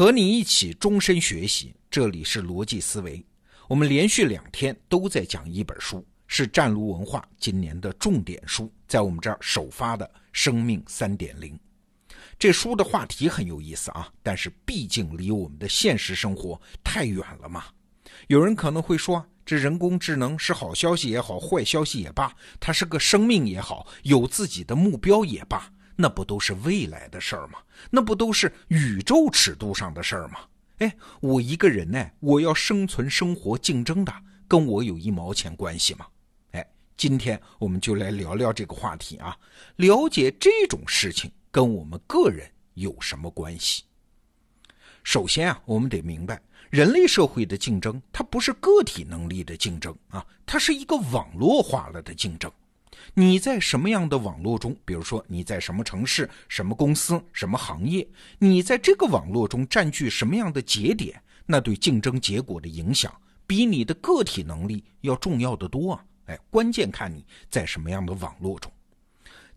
和你一起终身学习，这里是逻辑思维。我们连续两天都在讲一本书，是湛卢文化今年的重点书，在我们这儿首发的《生命三点零》。这书的话题很有意思啊，但是毕竟离我们的现实生活太远了嘛。有人可能会说，这人工智能是好消息也好，坏消息也罢，它是个生命也好，有自己的目标也罢。那不都是未来的事儿吗？那不都是宇宙尺度上的事儿吗？哎，我一个人呢，我要生存、生活、竞争的，跟我有一毛钱关系吗？哎，今天我们就来聊聊这个话题啊，了解这种事情跟我们个人有什么关系。首先啊，我们得明白，人类社会的竞争，它不是个体能力的竞争啊，它是一个网络化了的竞争。你在什么样的网络中？比如说你在什么城市、什么公司、什么行业？你在这个网络中占据什么样的节点？那对竞争结果的影响，比你的个体能力要重要的多啊！哎，关键看你在什么样的网络中。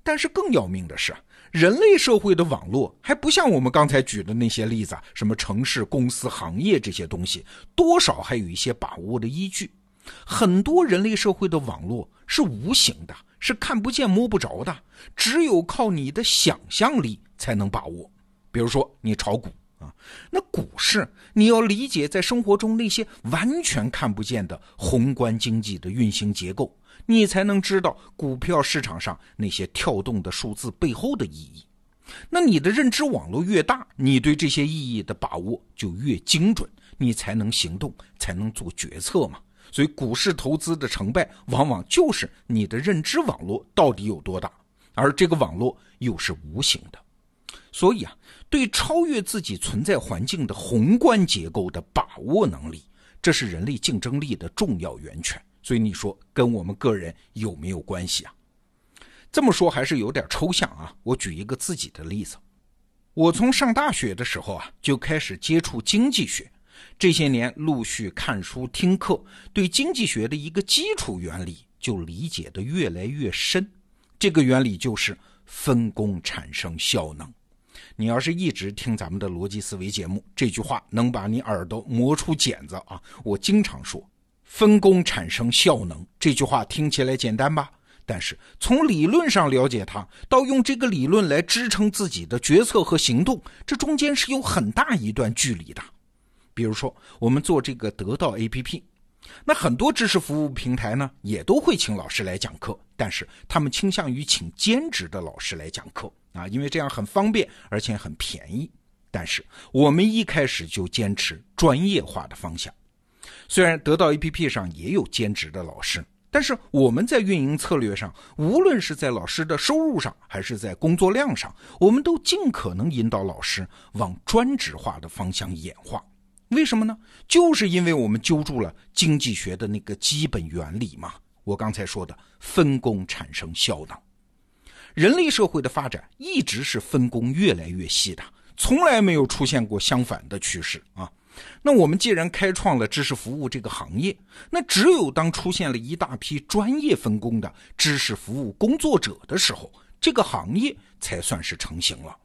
但是更要命的是，人类社会的网络还不像我们刚才举的那些例子，什么城市、公司、行业这些东西，多少还有一些把握的依据。很多人类社会的网络是无形的。是看不见摸不着的，只有靠你的想象力才能把握。比如说你炒股啊，那股市你要理解在生活中那些完全看不见的宏观经济的运行结构，你才能知道股票市场上那些跳动的数字背后的意义。那你的认知网络越大，你对这些意义的把握就越精准，你才能行动，才能做决策嘛。所以，股市投资的成败，往往就是你的认知网络到底有多大，而这个网络又是无形的。所以啊，对超越自己存在环境的宏观结构的把握能力，这是人类竞争力的重要源泉。所以你说跟我们个人有没有关系啊？这么说还是有点抽象啊。我举一个自己的例子，我从上大学的时候啊，就开始接触经济学。这些年陆续看书听课，对经济学的一个基础原理就理解的越来越深。这个原理就是分工产生效能。你要是一直听咱们的逻辑思维节目，这句话能把你耳朵磨出茧子啊！我经常说，分工产生效能这句话听起来简单吧？但是从理论上了解它，到用这个理论来支撑自己的决策和行动，这中间是有很大一段距离的。比如说，我们做这个得到 APP，那很多知识服务平台呢，也都会请老师来讲课，但是他们倾向于请兼职的老师来讲课啊，因为这样很方便，而且很便宜。但是我们一开始就坚持专业化的方向，虽然得到 APP 上也有兼职的老师，但是我们在运营策略上，无论是在老师的收入上，还是在工作量上，我们都尽可能引导老师往专职化的方向演化。为什么呢？就是因为我们揪住了经济学的那个基本原理嘛。我刚才说的分工产生效能，人类社会的发展一直是分工越来越细的，从来没有出现过相反的趋势啊。那我们既然开创了知识服务这个行业，那只有当出现了一大批专业分工的知识服务工作者的时候，这个行业才算是成型了。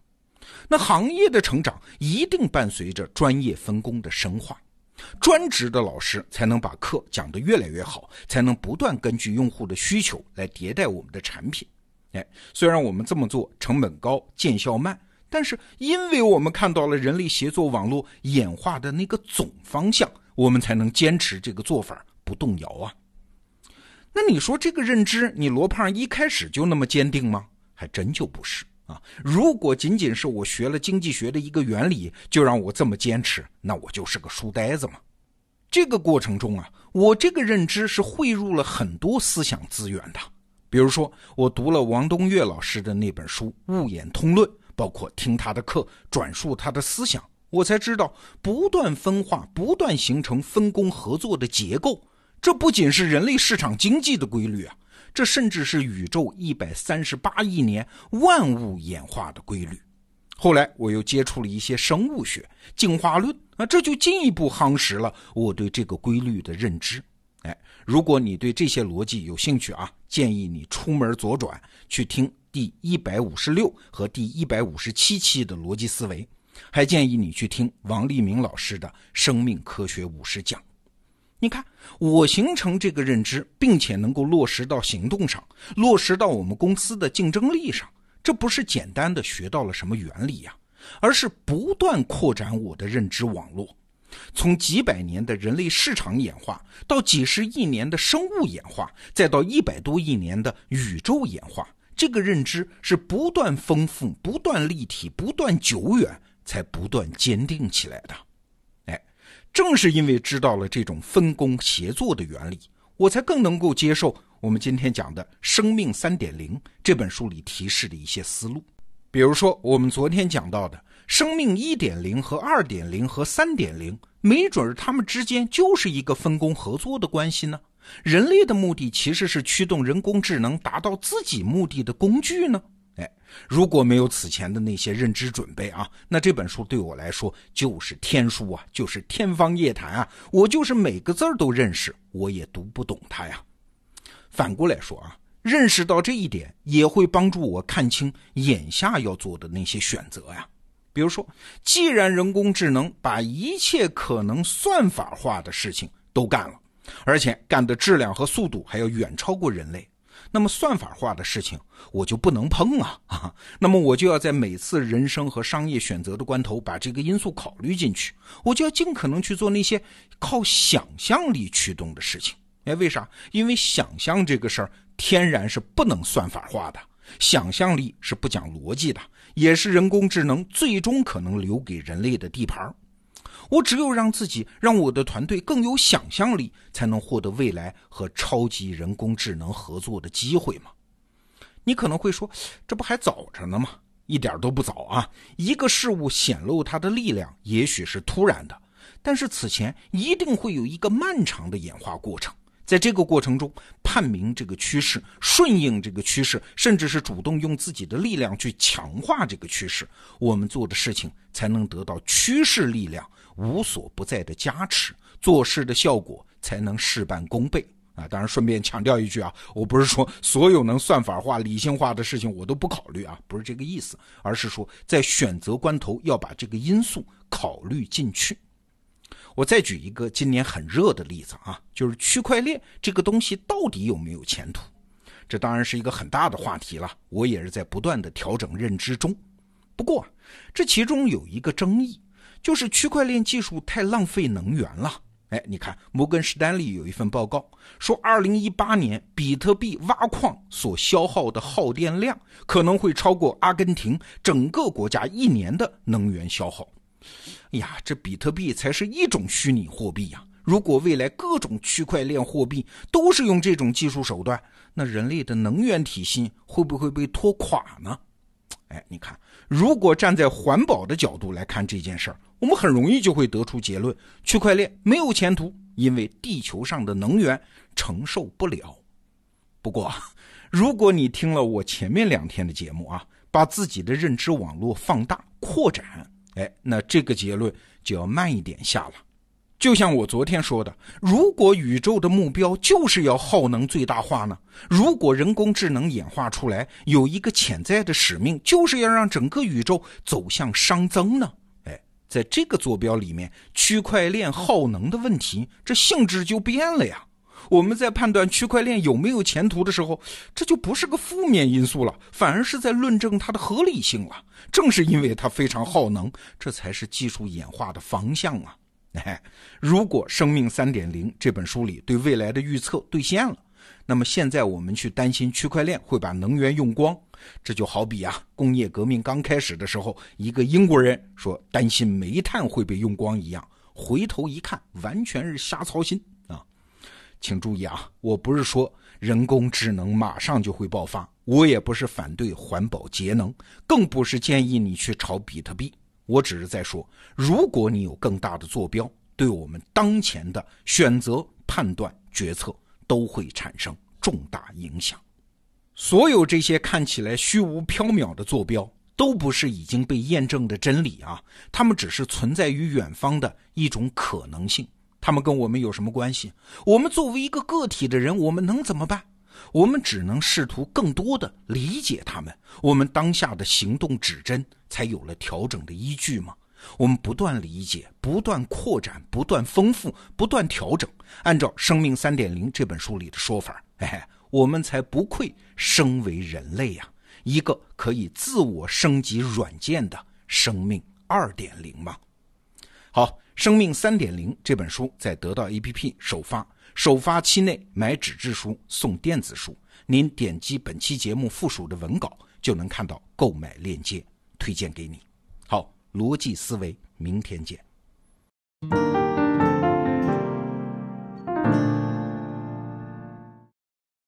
那行业的成长一定伴随着专业分工的深化，专职的老师才能把课讲得越来越好，才能不断根据用户的需求来迭代我们的产品。哎，虽然我们这么做成本高、见效慢，但是因为我们看到了人类协作网络演化的那个总方向，我们才能坚持这个做法不动摇啊。那你说这个认知，你罗胖一开始就那么坚定吗？还真就不是。啊，如果仅仅是我学了经济学的一个原理，就让我这么坚持，那我就是个书呆子嘛。这个过程中啊，我这个认知是汇入了很多思想资源的。比如说，我读了王东岳老师的那本书《物演通论》，包括听他的课，转述他的思想，我才知道，不断分化、不断形成分工合作的结构，这不仅是人类市场经济的规律啊。这甚至是宇宙一百三十八亿年万物演化的规律。后来我又接触了一些生物学、进化论，啊，这就进一步夯实了我对这个规律的认知。哎，如果你对这些逻辑有兴趣啊，建议你出门左转去听第一百五十六和第一百五十七期的逻辑思维。还建议你去听王立明老师的《生命科学五十讲》。你看，我形成这个认知，并且能够落实到行动上，落实到我们公司的竞争力上，这不是简单的学到了什么原理呀，而是不断扩展我的认知网络。从几百年的人类市场演化，到几十亿年的生物演化，再到一百多亿年的宇宙演化，这个认知是不断丰富、不断立体、不断久远，才不断坚定起来的。正是因为知道了这种分工协作的原理，我才更能够接受我们今天讲的《生命三点零》这本书里提示的一些思路。比如说，我们昨天讲到的。生命一点零和二点零和三点零，没准儿他们之间就是一个分工合作的关系呢。人类的目的其实是驱动人工智能达到自己目的的工具呢。哎，如果没有此前的那些认知准备啊，那这本书对我来说就是天书啊，就是天方夜谭啊。我就是每个字儿都认识，我也读不懂它呀。反过来说啊，认识到这一点，也会帮助我看清眼下要做的那些选择呀。比如说，既然人工智能把一切可能算法化的事情都干了，而且干的质量和速度还要远超过人类，那么算法化的事情我就不能碰啊 啊！那么我就要在每次人生和商业选择的关头把这个因素考虑进去，我就要尽可能去做那些靠想象力驱动的事情。哎，为啥？因为想象这个事儿天然是不能算法化的。想象力是不讲逻辑的，也是人工智能最终可能留给人类的地盘我只有让自己、让我的团队更有想象力，才能获得未来和超级人工智能合作的机会嘛？你可能会说，这不还早着呢吗？一点都不早啊！一个事物显露它的力量，也许是突然的，但是此前一定会有一个漫长的演化过程。在这个过程中，判明这个趋势，顺应这个趋势，甚至是主动用自己的力量去强化这个趋势，我们做的事情才能得到趋势力量无所不在的加持，做事的效果才能事半功倍啊！当然，顺便强调一句啊，我不是说所有能算法化、理性化的事情我都不考虑啊，不是这个意思，而是说在选择关头要把这个因素考虑进去。我再举一个今年很热的例子啊，就是区块链这个东西到底有没有前途？这当然是一个很大的话题了。我也是在不断的调整认知中。不过，这其中有一个争议，就是区块链技术太浪费能源了。哎，你看，摩根士丹利有一份报告说，二零一八年比特币挖矿所消耗的耗电量可能会超过阿根廷整个国家一年的能源消耗。哎呀，这比特币才是一种虚拟货币呀！如果未来各种区块链货币都是用这种技术手段，那人类的能源体系会不会被拖垮呢？哎，你看，如果站在环保的角度来看这件事儿，我们很容易就会得出结论：区块链没有前途，因为地球上的能源承受不了。不过，如果你听了我前面两天的节目啊，把自己的认知网络放大扩展。哎，那这个结论就要慢一点下了。就像我昨天说的，如果宇宙的目标就是要耗能最大化呢？如果人工智能演化出来有一个潜在的使命，就是要让整个宇宙走向熵增呢？哎，在这个坐标里面，区块链耗能的问题，这性质就变了呀。我们在判断区块链有没有前途的时候，这就不是个负面因素了，反而是在论证它的合理性了。正是因为它非常耗能，这才是技术演化的方向啊！哎，如果《生命三点零》这本书里对未来的预测兑现了，那么现在我们去担心区块链会把能源用光，这就好比啊，工业革命刚开始的时候，一个英国人说担心煤炭会被用光一样，回头一看，完全是瞎操心啊。请注意啊，我不是说人工智能马上就会爆发，我也不是反对环保节能，更不是建议你去炒比特币。我只是在说，如果你有更大的坐标，对我们当前的选择、判断、决策都会产生重大影响。所有这些看起来虚无缥缈的坐标，都不是已经被验证的真理啊，它们只是存在于远方的一种可能性。他们跟我们有什么关系？我们作为一个个体的人，我们能怎么办？我们只能试图更多的理解他们，我们当下的行动指针才有了调整的依据吗？我们不断理解，不断扩展，不断丰富，不断调整。按照《生命三点零》这本书里的说法，哎，我们才不愧生为人类呀！一个可以自我升级软件的生命二点零嘛。好，《生命三点零》这本书在得到 APP 首发，首发期内买纸质书送电子书。您点击本期节目附属的文稿，就能看到购买链接，推荐给你。好，逻辑思维，明天见。